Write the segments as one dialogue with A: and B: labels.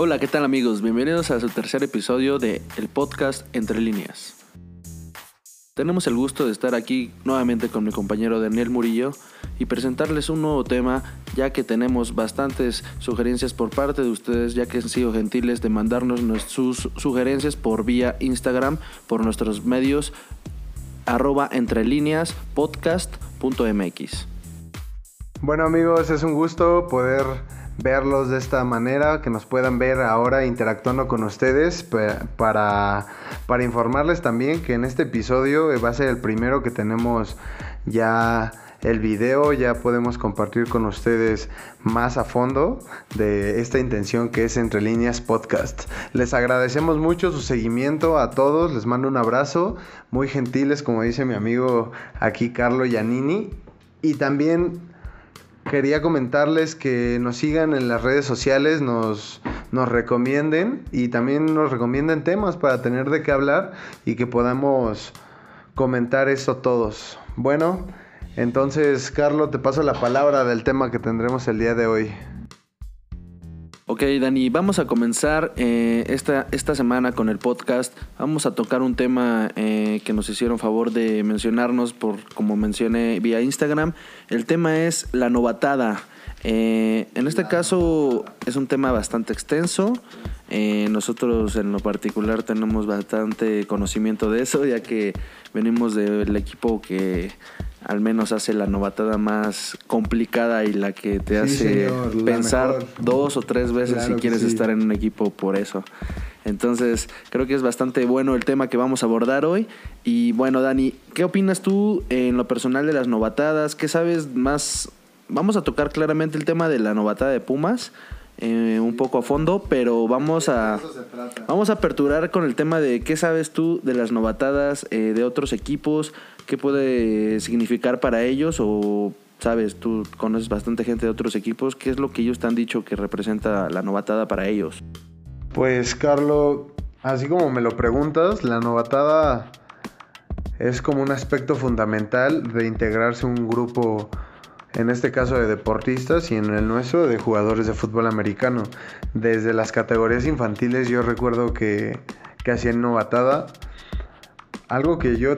A: Hola, ¿qué tal amigos? Bienvenidos a su tercer episodio de el podcast Entre líneas. Tenemos el gusto de estar aquí nuevamente con mi compañero Daniel Murillo y presentarles un nuevo tema ya que tenemos bastantes sugerencias por parte de ustedes ya que han sido gentiles de mandarnos sus sugerencias por vía Instagram por nuestros medios arroba entre líneas podcast.mx.
B: Bueno amigos, es un gusto poder verlos de esta manera, que nos puedan ver ahora interactuando con ustedes para, para informarles también que en este episodio va a ser el primero que tenemos ya el video, ya podemos compartir con ustedes más a fondo de esta intención que es Entre Líneas Podcast. Les agradecemos mucho su seguimiento a todos, les mando un abrazo, muy gentiles como dice mi amigo aquí Carlo Giannini y también quería comentarles que nos sigan en las redes sociales, nos, nos recomienden y también nos recomienden temas para tener de qué hablar y que podamos comentar esto todos. Bueno, entonces, Carlos, te paso la palabra del tema que tendremos el día de hoy.
A: Ok, Dani, vamos a comenzar eh, esta, esta semana con el podcast. Vamos a tocar un tema eh, que nos hicieron favor de mencionarnos por, como mencioné, vía Instagram. El tema es la novatada. Eh, en este caso es un tema bastante extenso. nosotros en lo particular tenemos bastante conocimiento de eso, ya que venimos del equipo que al menos hace la novatada más complicada y la que te hace pensar dos o tres veces si quieres estar en un equipo por eso. Entonces, creo que es bastante bueno el tema que vamos a abordar hoy. Y bueno, Dani, ¿qué opinas tú en lo personal de las novatadas? ¿Qué sabes más? Vamos a tocar claramente el tema de la novatada de Pumas. Eh, un poco a fondo, pero vamos a vamos a aperturar con el tema de qué sabes tú de las novatadas eh, de otros equipos, qué puede significar para ellos o sabes, tú conoces bastante gente de otros equipos, ¿qué es lo que ellos te han dicho que representa la novatada para ellos?
B: Pues Carlos, así como me lo preguntas, la novatada es como un aspecto fundamental de integrarse a un grupo, en este caso de deportistas y en el nuestro de jugadores de fútbol americano. Desde las categorías infantiles yo recuerdo que, que hacían novatada. Algo que yo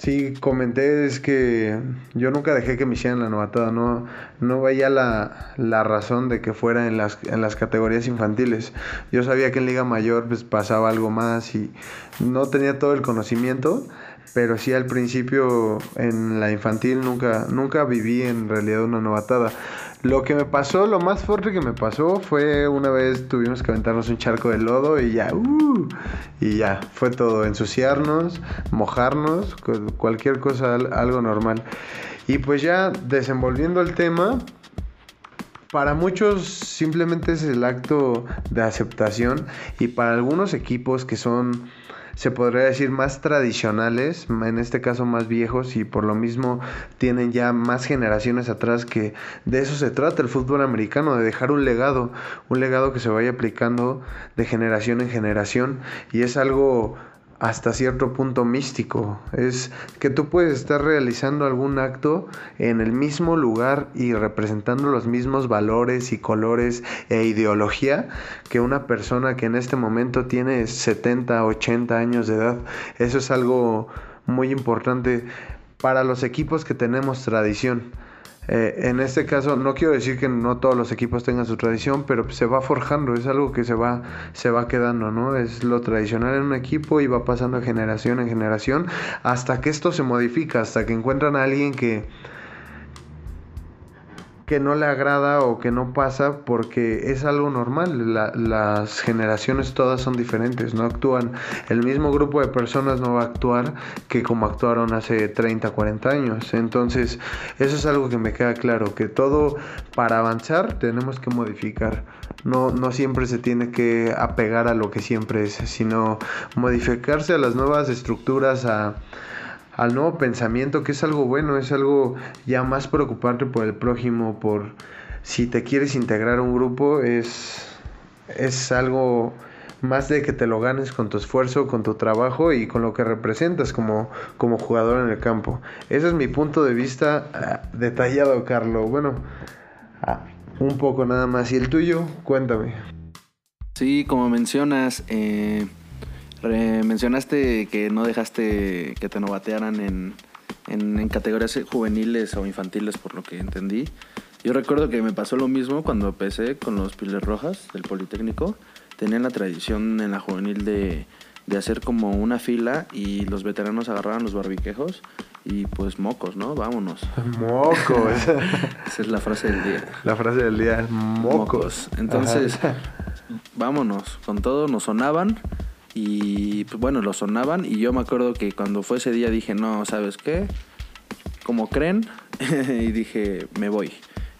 B: Sí, comenté es que yo nunca dejé que me hicieran la novatada, no, no veía la, la, razón de que fuera en las, en las categorías infantiles. Yo sabía que en Liga Mayor pues, pasaba algo más y no tenía todo el conocimiento, pero sí al principio en la infantil nunca, nunca viví en realidad una novatada. Lo que me pasó, lo más fuerte que me pasó fue una vez tuvimos que aventarnos un charco de lodo y ya, uh, y ya, fue todo, ensuciarnos, mojarnos, cualquier cosa, algo normal. Y pues ya desenvolviendo el tema, para muchos simplemente es el acto de aceptación y para algunos equipos que son se podría decir más tradicionales, en este caso más viejos y por lo mismo tienen ya más generaciones atrás que de eso se trata el fútbol americano, de dejar un legado, un legado que se vaya aplicando de generación en generación y es algo hasta cierto punto místico. Es que tú puedes estar realizando algún acto en el mismo lugar y representando los mismos valores y colores e ideología que una persona que en este momento tiene 70, 80 años de edad. Eso es algo muy importante para los equipos que tenemos tradición. Eh, en este caso, no quiero decir que no todos los equipos tengan su tradición, pero se va forjando, es algo que se va, se va quedando, ¿no? Es lo tradicional en un equipo y va pasando de generación en generación hasta que esto se modifica, hasta que encuentran a alguien que que no le agrada o que no pasa porque es algo normal. las generaciones todas son diferentes, no actúan. El mismo grupo de personas no va a actuar que como actuaron hace 30, 40 años. Entonces, eso es algo que me queda claro, que todo para avanzar tenemos que modificar. No, no siempre se tiene que apegar a lo que siempre es, sino modificarse a las nuevas estructuras, a al nuevo pensamiento, que es algo bueno, es algo ya más preocupante por el prójimo, por si te quieres integrar a un grupo, es, es algo más de que te lo ganes con tu esfuerzo, con tu trabajo y con lo que representas como, como jugador en el campo. Ese es mi punto de vista ah, detallado, Carlos. Bueno, ah, un poco nada más. ¿Y el tuyo? Cuéntame.
A: Sí, como mencionas, eh, mencionaste que no dejaste que te novatearan en, en, categorías juveniles o infantiles, por lo que entendí. Yo recuerdo que me pasó lo mismo cuando empecé con los Piles Rojas del Politécnico. Tenían la tradición en la juvenil de, de hacer como una fila y los veteranos agarraban los barbiquejos y pues mocos, ¿no? Vámonos.
B: Mocos.
A: Esa es la frase del día.
B: La frase del día, mocos.
A: Entonces, vámonos. Con todo nos sonaban y pues bueno, lo sonaban y yo me acuerdo que cuando fue ese día dije, no, ¿sabes qué? Como creen y dije, me voy.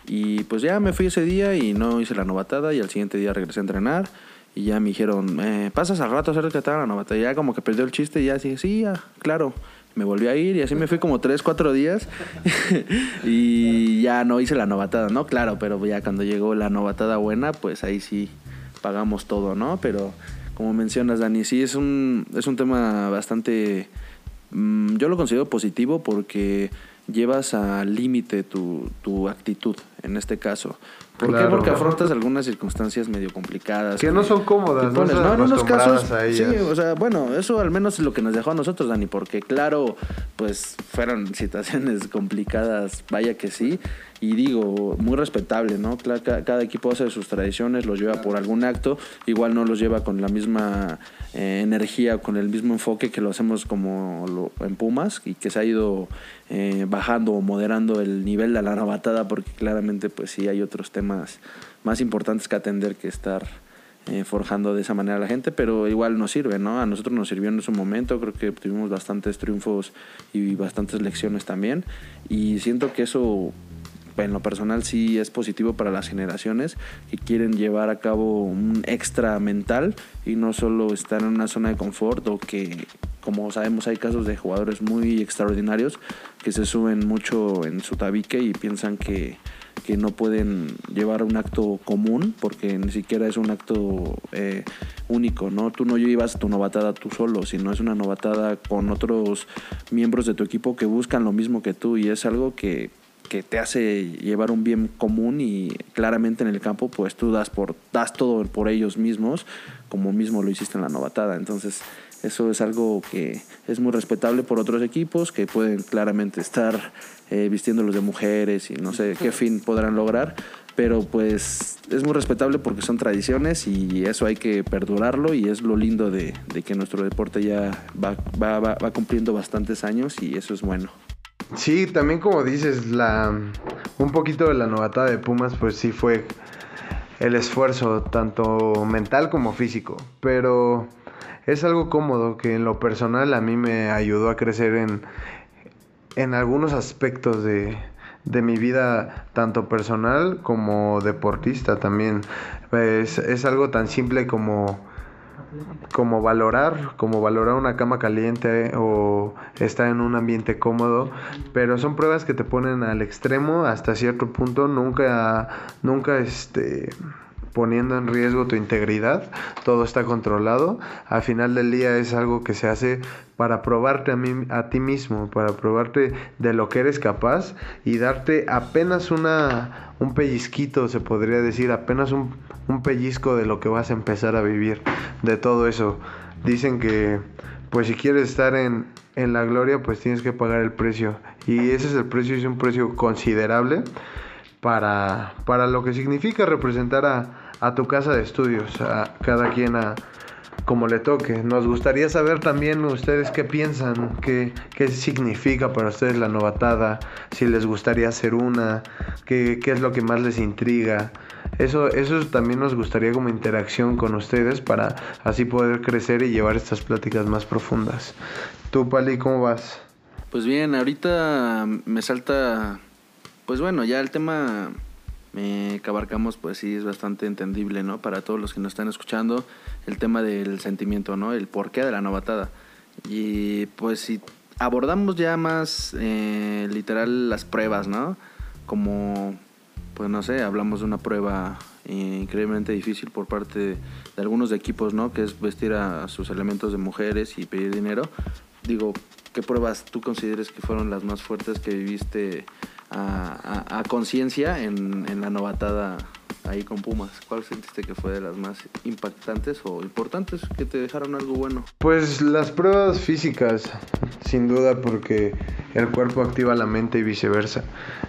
A: Y pues ya me fui ese día y no hice la novatada y al siguiente día regresé a entrenar y ya me dijeron, eh, pasas al rato a hacer que te la novatada. Ya como que perdió el chiste y ya dije, sí, ya, claro. Me volví a ir y así me fui como tres, cuatro días y ya no hice la novatada, ¿no? Claro, pero ya cuando llegó la novatada buena, pues ahí sí pagamos todo, ¿no? Pero como mencionas, Dani, sí es un, es un tema bastante... Mm, yo lo considero positivo porque llevas al límite tu, tu actitud en este caso. ¿Por qué? Porque afrontas algunas circunstancias medio complicadas.
B: Que no son cómodas, no, no en unos casos.
A: Sí, o sea, bueno, eso al menos es lo que nos dejó a nosotros, Dani, porque claro, pues fueron situaciones complicadas, vaya que sí. Y digo, muy respetable, ¿no? Cada, equipo hace sus tradiciones, los lleva por algún acto, igual no los lleva con la misma eh, energía, con el mismo enfoque que lo hacemos como lo, en Pumas y que se ha ido eh, bajando o moderando el nivel de la novatada porque claramente pues sí hay otros temas más importantes que atender que estar eh, forjando de esa manera a la gente, pero igual nos sirve, ¿no? A nosotros nos sirvió en su momento, creo que tuvimos bastantes triunfos y bastantes lecciones también y siento que eso en lo personal sí es positivo para las generaciones que quieren llevar a cabo un extra mental y no solo estar en una zona de confort o que como sabemos hay casos de jugadores muy extraordinarios que se suben mucho en su tabique y piensan que, que no pueden llevar un acto común porque ni siquiera es un acto eh, único, ¿no? Tú no llevas tu novatada tú solo, sino es una novatada con otros miembros de tu equipo que buscan lo mismo que tú y es algo que que te hace llevar un bien común y claramente en el campo pues tú das por das todo por ellos mismos como mismo lo hiciste en la novatada entonces eso es algo que es muy respetable por otros equipos que pueden claramente estar eh, vistiéndolos de mujeres y no sé qué fin podrán lograr pero pues es muy respetable porque son tradiciones y eso hay que perdurarlo y es lo lindo de, que nuestro deporte ya va, va, va cumpliendo bastantes años y eso es bueno.
B: Sí, también como dices, la un poquito de la novatada de Pumas, pues sí fue el esfuerzo, tanto mental como físico. Pero es algo cómodo que en lo personal a mí me ayudó a crecer en, en algunos aspectos de, de mi vida, tanto personal como deportista también. Es, es algo tan simple como como valorar, como valorar una cama caliente o estar en un ambiente cómodo, pero son pruebas que te ponen al extremo hasta cierto punto, nunca, nunca este poniendo en riesgo tu integridad, todo está controlado. Al final del día es algo que se hace para probarte a, mí, a ti mismo, para probarte de lo que eres capaz y darte apenas una, un pellizquito, se podría decir, apenas un, un pellizco de lo que vas a empezar a vivir, de todo eso. Dicen que, pues si quieres estar en, en la gloria, pues tienes que pagar el precio. Y ese es el precio, es un precio considerable para, para lo que significa representar a, a tu casa de estudios, a cada quien a como le toque. Nos gustaría saber también ustedes qué piensan, qué, qué significa para ustedes la novatada, si les gustaría hacer una, qué, qué es lo que más les intriga. Eso, eso también nos gustaría como interacción con ustedes para así poder crecer y llevar estas pláticas más profundas. Tú, Pali, ¿cómo vas?
A: Pues bien, ahorita me salta pues bueno, ya el tema eh, que abarcamos, pues sí es bastante entendible, ¿no? Para todos los que nos están escuchando, el tema del sentimiento, ¿no? El porqué de la novatada. Y pues si abordamos ya más eh, literal las pruebas, ¿no? Como, pues no sé, hablamos de una prueba increíblemente difícil por parte de algunos equipos, ¿no? Que es vestir a sus elementos de mujeres y pedir dinero. Digo, ¿qué pruebas tú consideres que fueron las más fuertes que viviste? A, conciencia en, la novatada ahí con Pumas. ¿Cuál sentiste que fue de las más impactantes o importantes que te dejaron algo bueno?
B: Pues las pruebas físicas, sin duda, porque el cuerpo activa la mente y viceversa.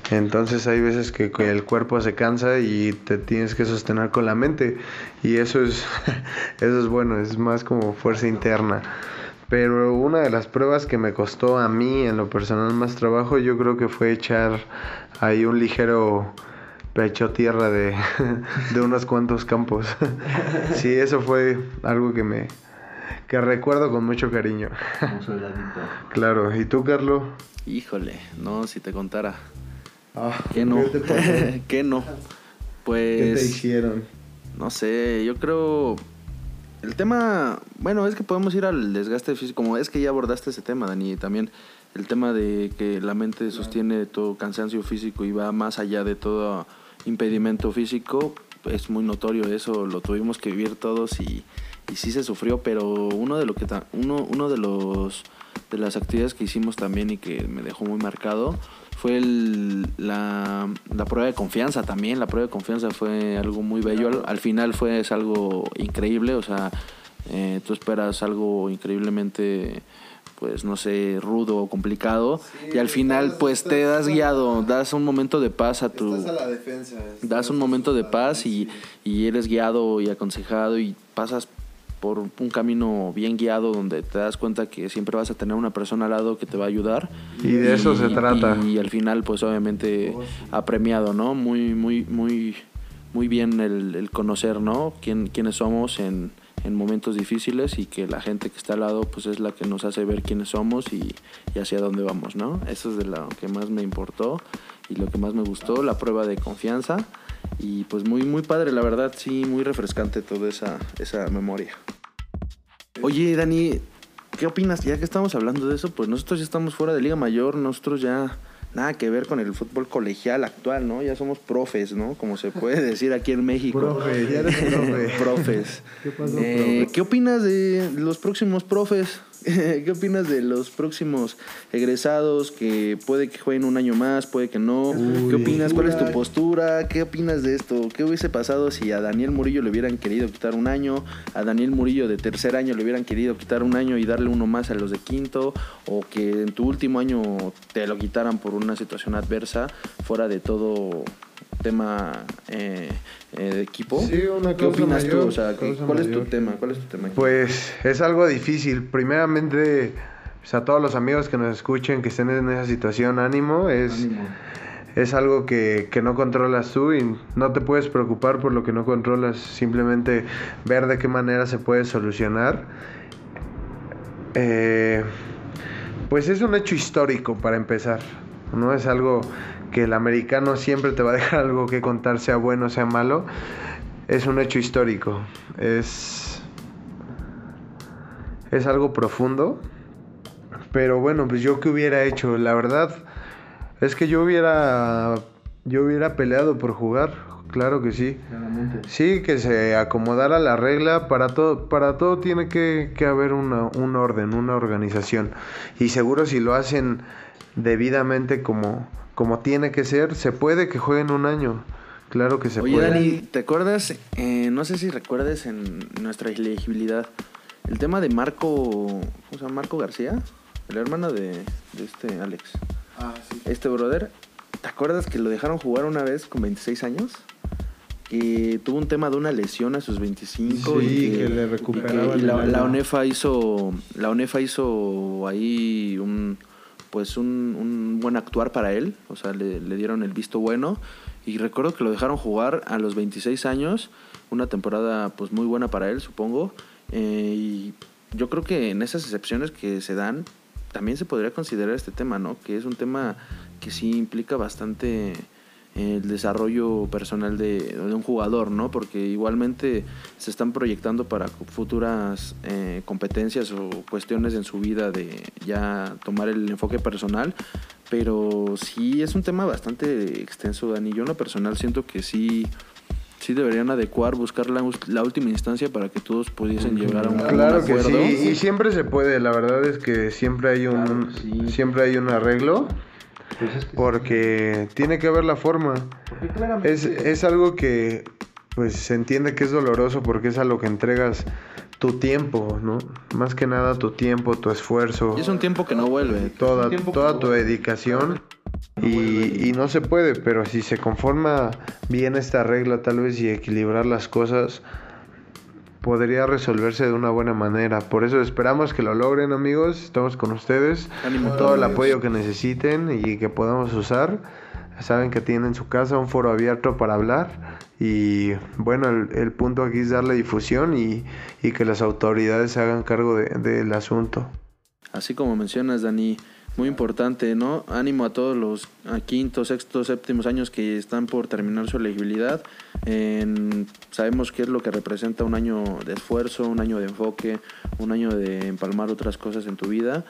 B: Entonces hay veces que, que el cuerpo se cansa y te tienes que sostener con la mente y eso es, eso es bueno, es más como fuerza interna. Pero una de las pruebas que me costó a mí en lo personal más trabajo, yo creo que fue echar ahí un ligero pecho tierra de, de unos cuantos campos. sí, eso fue algo que me que recuerdo con mucho cariño. claro, ¿y tú, Carlos?
A: Híjole, no, si te contara.
B: Ah,
A: ¿Qué no?
B: ¿qué te?
A: ¿Qué no? Pues
B: ¿Qué te hicieron?
A: no sé, yo creo el tema, bueno, es que podemos ir al desgaste físico, como es que ya abordaste ese tema, Dani, también el tema de que la mente sostiene todo cansancio físico y va más allá de todo impedimento físico, es muy notorio eso, lo tuvimos que vivir todos y, y sí se sufrió, pero uno de lo que uno, uno de los de las actividades que hicimos también y que me dejó muy marcado fue el- la, la prueba de confianza también. La prueba de confianza fue algo muy bello. Al, al final fue es algo increíble. O sea, eh, tú esperas algo increíblemente, pues no sé, rudo o complicado. y al final, pues te das guiado, das un momento de paz a tu.
B: la defensa.
A: Das un momento de paz y, y eres guiado y aconsejado y pasas por un camino bien guiado donde te das cuenta que siempre vas a tener una persona al lado que te va a ayudar.
B: Y de eso se trata.
A: Y, al final, pues obviamente apremiado, ¿no? Muy, muy, muy, muy bien el, el conocer, ¿no? Quién, quiénes somos en, en momentos difíciles y que la gente que está al lado, pues es la que nos hace ver quiénes somos y, y hacia dónde vamos, ¿no? Eso es de lo que más me importó y lo que más me gustó, la prueba de confianza. Y pues muy, muy padre, la verdad, sí, muy refrescante toda esa, esa memoria. Oye, Dani, ¿qué opinas? Ya que estamos hablando de eso, pues nosotros ya estamos fuera de Liga Mayor, nosotros ya nada que ver con el fútbol colegial actual, ¿no? Ya somos profes, ¿no? Como se puede decir aquí en México.
B: Profe, ya eres profe.
A: profes.
B: ¿Qué pasó,
A: Eh,
B: profe?
A: ¿Qué opinas de los próximos profes? ¿Qué opinas de los próximos egresados que puede que jueguen un año más, puede que no? ¿Qué opinas? ¿Cuál es tu postura? ¿Qué opinas de esto? ¿Qué hubiese pasado si a Daniel Murillo le hubieran querido quitar un año? ¿A Daniel Murillo de tercer año le hubieran querido quitar un año y darle uno más a los de quinto? ¿O que en tu último año te lo quitaran por una situación adversa fuera de todo tema eh, eh, de equipo?
B: Sí, una
A: ¿Qué opinas
B: mayor,
A: tú? O sea, ¿qué-
B: causa
A: ¿cuál es tu tema? ¿Cuál es tu tema?
B: Pues es algo difícil. Primeramente, pues, a todos los amigos que nos escuchen, que estén en esa situación, ánimo. Es, es algo que, que no controlas tú y no te puedes preocupar por lo que no controlas. Simplemente ver de qué manera se puede solucionar. Eh, pues es un hecho histórico para empezar. No es algo que el americano siempre te va a dejar algo que contar, sea bueno, sea malo. Es un hecho histórico. Es es algo profundo. Pero bueno, pues yo qué hubiera hecho, la verdad es que yo hubiera yo hubiera peleado por jugar, claro que sí. Sí, que se acomodara la regla, para todo para todo tiene que, que haber una, un orden, una organización. Y seguro si lo hacen debidamente como como tiene que ser, se puede que jueguen un año. Claro que se
A: Oye,
B: puede.
A: Dani, ¿te acuerdas? Eh, no sé si recuerdes en nuestra elegibilidad el tema de Marco, ¿cómo se llama? Marco García, el hermano de, de este Alex.
B: Ah, sí.
A: Este brother, ¿te acuerdas que lo dejaron jugar una vez con 26 años? Que tuvo un tema de una lesión a sus 25
B: Sí,
A: y
B: que le
A: y
B: recuperaban
A: y la, la. ONEFA hizo la ONEFA hizo ahí un pues un, un buen actuar para él, o sea, le, dieron el visto bueno. Y recuerdo que lo dejaron jugar a los 26 años, una temporada pues muy buena para él, supongo, eh, y yo creo que en esas excepciones que se dan también se podría considerar este tema, ¿no? Que es un tema que sí implica bastante el desarrollo personal de, de un jugador, ¿no? Porque igualmente se están proyectando para futuras eh, competencias o cuestiones en su vida de ya tomar el enfoque personal, pero sí es un tema bastante extenso, Dani. Yo en lo personal siento que sí, sí deberían adecuar, buscar la, la última instancia para que todos pudiesen llegar a un, a un
B: Claro que
A: acuerdo.
B: sí, y siempre se puede, la verdad es que siempre hay un
A: Claro sí.
B: siempre hay un arreglo porque tiene que haber la forma. Es, es algo que pues se entiende que es doloroso porque es a lo que entregas tu tiempo, ¿no? Más que nada tu tiempo, tu esfuerzo.
A: Y es un tiempo que no vuelve.
B: Toda, toda tu dedicación. Y, y, no se puede, pero si se conforma bien esta regla tal vez y equilibrar las cosas, podría resolverse de una buena manera. Por eso esperamos que lo logren amigos, estamos con ustedes, todo el apoyo que necesiten y que podamos usar. Saben que tienen en su casa un foro abierto para hablar y bueno, el, punto aquí es darle difusión y, que las autoridades se hagan cargo del asunto.
A: Así como mencionas, Dani, muy importante, ¿no? Ánimo a todos los a quintos, sextos, séptimos años que están por terminar su elegibilidad. sabemos qué es lo que representa un año de esfuerzo, un año de enfoque, un año de empalmar otras cosas en tu vida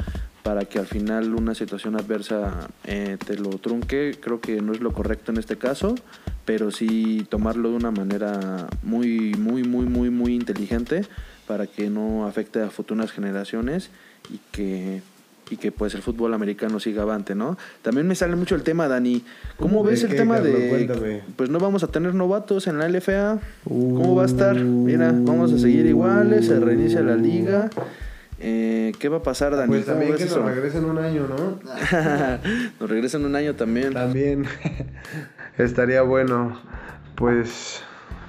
A: para que al final una situación adversa eh, te lo trunque. Creo que no es lo correcto en este caso, pero sí tomarlo de una manera muy, muy, muy, muy, muy inteligente para que no afecte a futuras generaciones y que y que pues el fútbol americano siga avante, ¿no? También me sale mucho el tema, Dani. ¿Cómo ves el tema de pues no vamos a tener novatos en la LFA? ¿Cómo va a estar? Mira, vamos a seguir iguales, se reinicia la liga. Eh, ¿Qué va a pasar, Dani?
B: Pues también que nos regresen un año, ¿no?
A: nos regresen un año también.
B: También. Estaría bueno. Pues,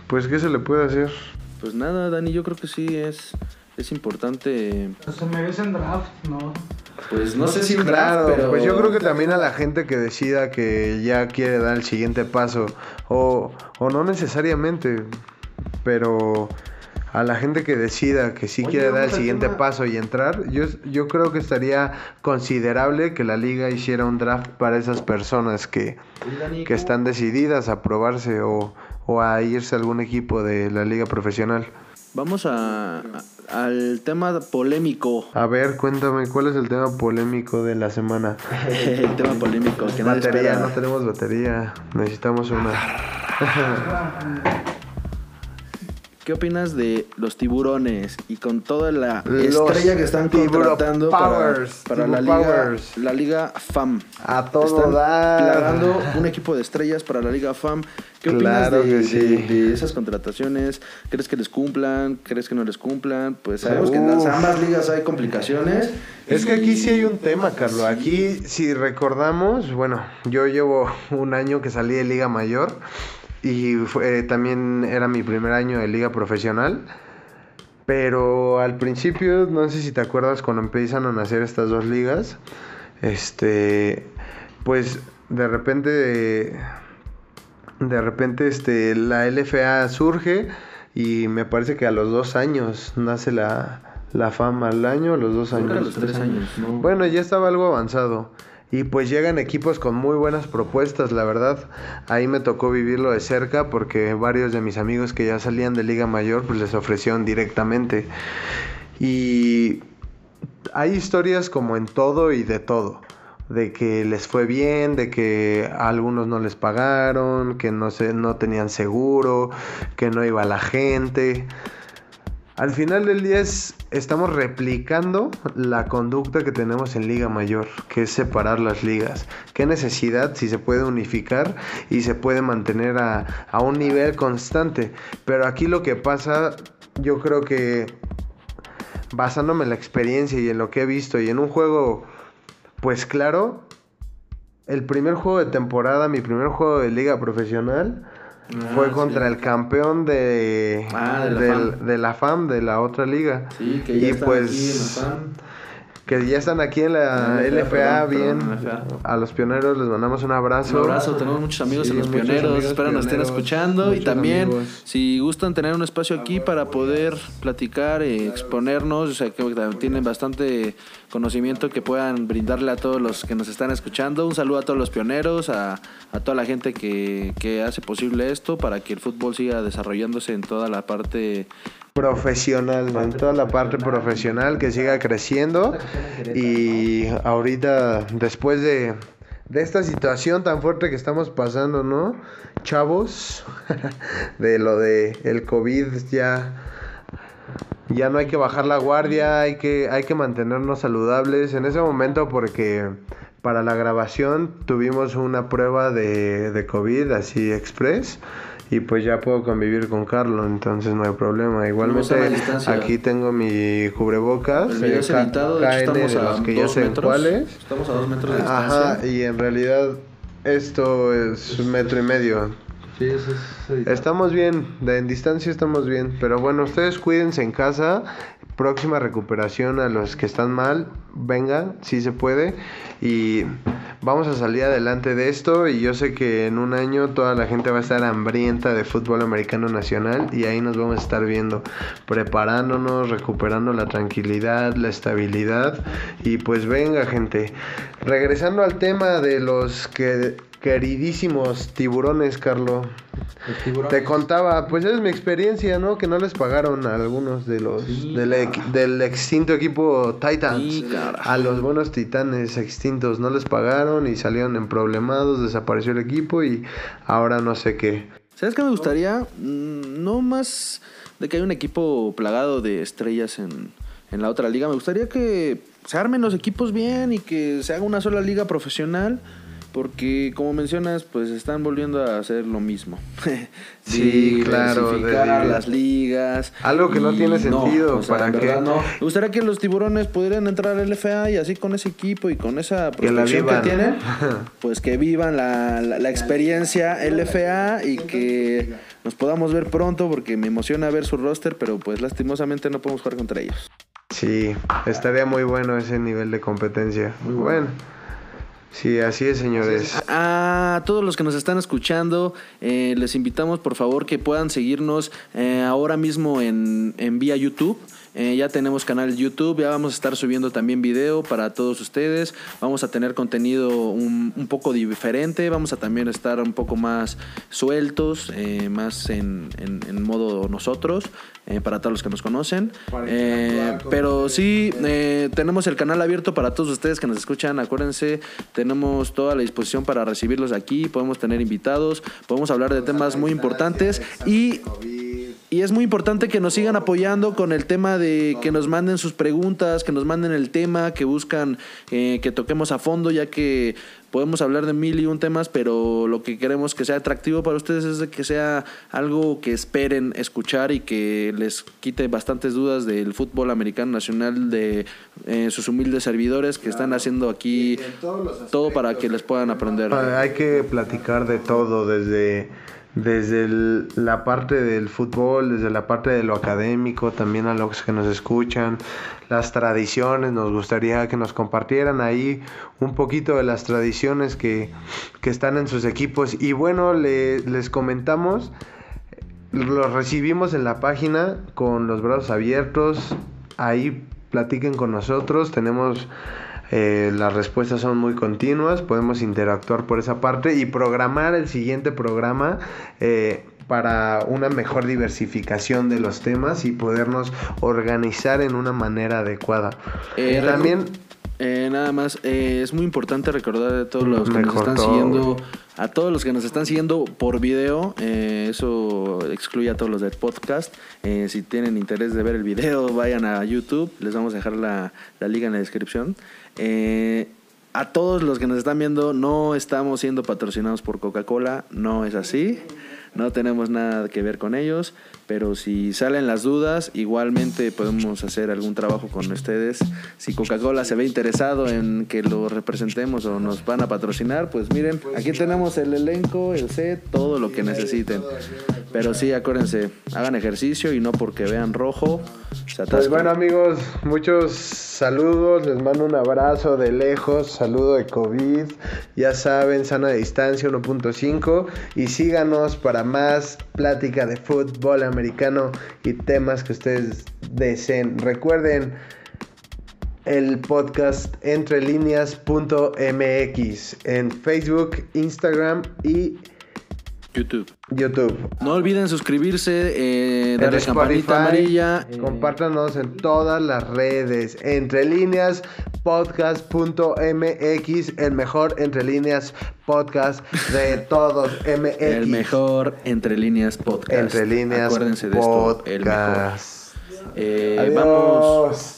B: pues, ¿qué se le puede hacer?
A: Pues nada, Dani, yo creo que sí es, es importante.
C: Pues se merecen draft, ¿no?
A: Pues no, sé si claro, pero...
B: Pues yo creo que también a la gente que decida que ya quiere dar el siguiente paso, o, o no necesariamente, pero a la gente que decida que sí quiere dar el siguiente paso y entrar, yo, yo creo que estaría considerable que la liga hiciera un draft para esas personas que, que están decididas a probarse o, o a irse a algún equipo de la liga profesional.
A: Vamos a, al tema polémico.
B: A ver, cuéntame, ¿cuál es el tema polémico de la semana?
A: el tema polémico.
B: Que batería, no tenemos batería. Necesitamos una.
A: ¿Qué opinas de los tiburones y con toda la estrella que están contratando para, la, liga, la liga FAM?
B: A todo
A: están plagando un equipo de estrellas para la liga FAM. ¿Qué opinas de, esas contrataciones? ¿Crees que les cumplan? ¿Crees que no les cumplan? Pues sabemos que en las ambas ligas hay complicaciones.
B: Es que aquí sí hay un tema, Carlos. Aquí, si recordamos, bueno, yo llevo un año que salí de Liga Mayor y fue, también era mi primer año de liga profesional. Pero al principio, no sé si te acuerdas cuando empiezan a nacer estas dos ligas, este, pues de repente, de repente, este, la LFA surge y me parece que a los dos años nace la, la fama al año, a los dos años. A
A: los tres años.
B: Bueno, ya estaba algo avanzado. Y pues llegan equipos con muy buenas propuestas, la verdad. Ahí me tocó vivirlo de cerca porque varios de mis amigos que ya salían de Liga Mayor pues les ofrecieron directamente. Y hay historias como en todo y de todo. De que les fue bien, de que a algunos no les pagaron, que no, se, no tenían seguro, que no iba la gente. Al final del día estamos replicando la conducta que tenemos en Liga Mayor, que es separar las ligas. ¿Qué necesidad si se puede unificar y se puede mantener a, a un nivel constante? Pero aquí lo que pasa, yo creo que basándome en la experiencia y en lo que he visto y en un juego, pues claro, el primer juego de temporada, mi primer juego de liga profesional, Ah, fue contra el campeón de,
A: ah,
B: de, la FAM, de la otra liga.
A: Sí, que ya y pues,
B: que ya están aquí en la, LFA, bien. A los pioneros les mandamos un abrazo.
A: Un abrazo, tenemos muchos amigos en los pioneros, espero nos estén escuchando y también si gustan tener un espacio aquí para poder platicar, y exponernos, o sea que tienen bastante conocimiento que puedan brindarle a todos los que nos están escuchando. Un saludo a todos los pioneros, a, a toda la gente que, que hace posible esto para que el fútbol siga desarrollándose en toda la parte
B: profesional, en toda la parte profesional que siga creciendo. Y ahorita después de, de esta situación tan fuerte que estamos pasando, ¿no? Chavos, de lo de el COVID ya ya no hay que bajar la guardia, hay que hay que mantenernos saludables en ese momento porque para la grabación tuvimos una prueba de, de COVID así express y pues ya puedo convivir con Carlos, entonces no hay problema. Igualmente aquí tengo mi cubrebocas,
A: El video es editado, de hecho estamos a
B: los que ya
A: dos
B: sé
A: metros.
B: cuáles.
A: Estamos a dos metros de distancia.
B: Ajá, y en realidad esto es un metro y medio.
A: Sí, eso es
B: Estamos bien, de en distancia estamos bien, pero bueno, ustedes cuídense en casa. Próxima recuperación a los que están mal, vengan, si se puede. Y vamos a salir adelante de esto. Y yo sé que en un año toda la gente va a estar hambrienta de fútbol americano nacional. Y ahí nos vamos a estar viendo, preparándonos, recuperando la tranquilidad, la estabilidad. Y pues venga, gente. Regresando al tema de los que queridísimos tiburones, Carlo. Te contaba, pues es mi experiencia, ¿no? Que no les pagaron a algunos de los
A: Sí,
B: del, extinto equipo Titans.
A: Sí,
B: a los buenos titanes extintos no les pagaron y salieron en problemados, desapareció el equipo y ahora no sé qué.
A: ¿Sabes qué me gustaría? Mm, No más de que haya un equipo plagado de estrellas en, en la otra liga. Me gustaría que se armen los equipos bien y que se haga una sola liga profesional. Porque, como mencionas, pues están volviendo a hacer lo mismo.
B: Sí, claro, de-
A: las ligas.
B: Algo que no tiene sentido, ¿para qué?
A: no. Me gustaría que los tiburones pudieran entrar al LFA y así con ese equipo y con esa prospección que, tienen, pues que vivan la, la- la experiencia LFA y que nos podamos ver pronto porque me emociona ver su roster, pero pues lastimosamente no podemos jugar contra ellos.
B: Sí, estaría muy bueno ese nivel de competencia. bueno. Sí, así es, señores.
A: A todos los que nos están escuchando, eh, les invitamos por favor que puedan seguirnos eh, ahora mismo en, en vía YouTube. Eh, ya tenemos canal YouTube, ya vamos a estar subiendo también video para todos ustedes. Vamos a tener contenido un, un poco diferente, vamos a también estar un poco más sueltos, eh, más en, en- en modo nosotros, eh, para todos los que nos conocen. Eh, pero sí, eh, tenemos el canal abierto para todos ustedes que nos escuchan. Acuérdense, tenemos toda la disposición para recibirlos aquí. Podemos tener invitados, podemos hablar de temas muy importantes y y es muy importante que nos sigan apoyando con el tema de que nos manden sus preguntas, que nos manden el tema, que buscan eh, que toquemos a fondo, ya que podemos hablar de mil y un temas, pero lo que queremos que sea atractivo para ustedes es de que sea algo que esperen escuchar y que les quite bastantes dudas del fútbol americano nacional de eh, sus humildes servidores que están haciendo aquí todo para que les puedan aprender.
B: Hay que platicar de todo, desde, desde la parte del fútbol, desde la parte de lo académico, también a los que nos escuchan, las tradiciones, nos gustaría que nos compartieran ahí un poquito de las tradiciones que, que están en sus equipos. Y bueno, le- les comentamos, los recibimos en la página con los brazos abiertos, ahí platiquen con nosotros, tenemos... Eh, las respuestas son muy continuas, podemos interactuar por esa parte y programar el siguiente programa eh, para una mejor diversificación de los temas y podernos organizar en una manera adecuada.
A: Eh,
B: también
A: Eh, nada más, eh, es muy importante recordar a todos los que nos están siguiendo, a todos los que nos están siguiendo por video, eh, eso excluye a todos los del podcast. Eh, si tienen interés de ver el video, vayan a YouTube, les vamos a dejar la, la liga en la descripción. Eh, a todos los que nos están viendo, no estamos siendo patrocinados por Coca-Cola, no es así. No tenemos nada que ver con ellos, pero si salen las dudas, igualmente podemos hacer algún trabajo con ustedes. Si Coca-Cola se ve interesado en que lo representemos o nos van a patrocinar, pues miren, aquí tenemos el elenco, el set, todo lo que necesiten. Pero sí, acuérdense, hagan ejercicio y no porque vean rojo, se
B: Pues bueno amigos, muchos saludos, les mando un abrazo de lejos, saludo de COVID, ya saben, sana distancia 1.5 y síganos para más plática de fútbol americano y temas que ustedes deseen. Recuerden el podcast entrelíneas.mx en Facebook, Instagram y
A: YouTube.
B: YouTube.
A: No olviden suscribirse, eh, darle
B: Spotify,
A: campanita amarilla. eh,
B: Compártanos en todas las redes. Entre líneas podcast.mx, el mejor entre líneas podcast de todos. MX.
A: El mejor Entre Líneas Podcast.
B: Entre líneas
A: Acuérdense de esto, el mejor.
B: podcast.
A: Eh, vamos.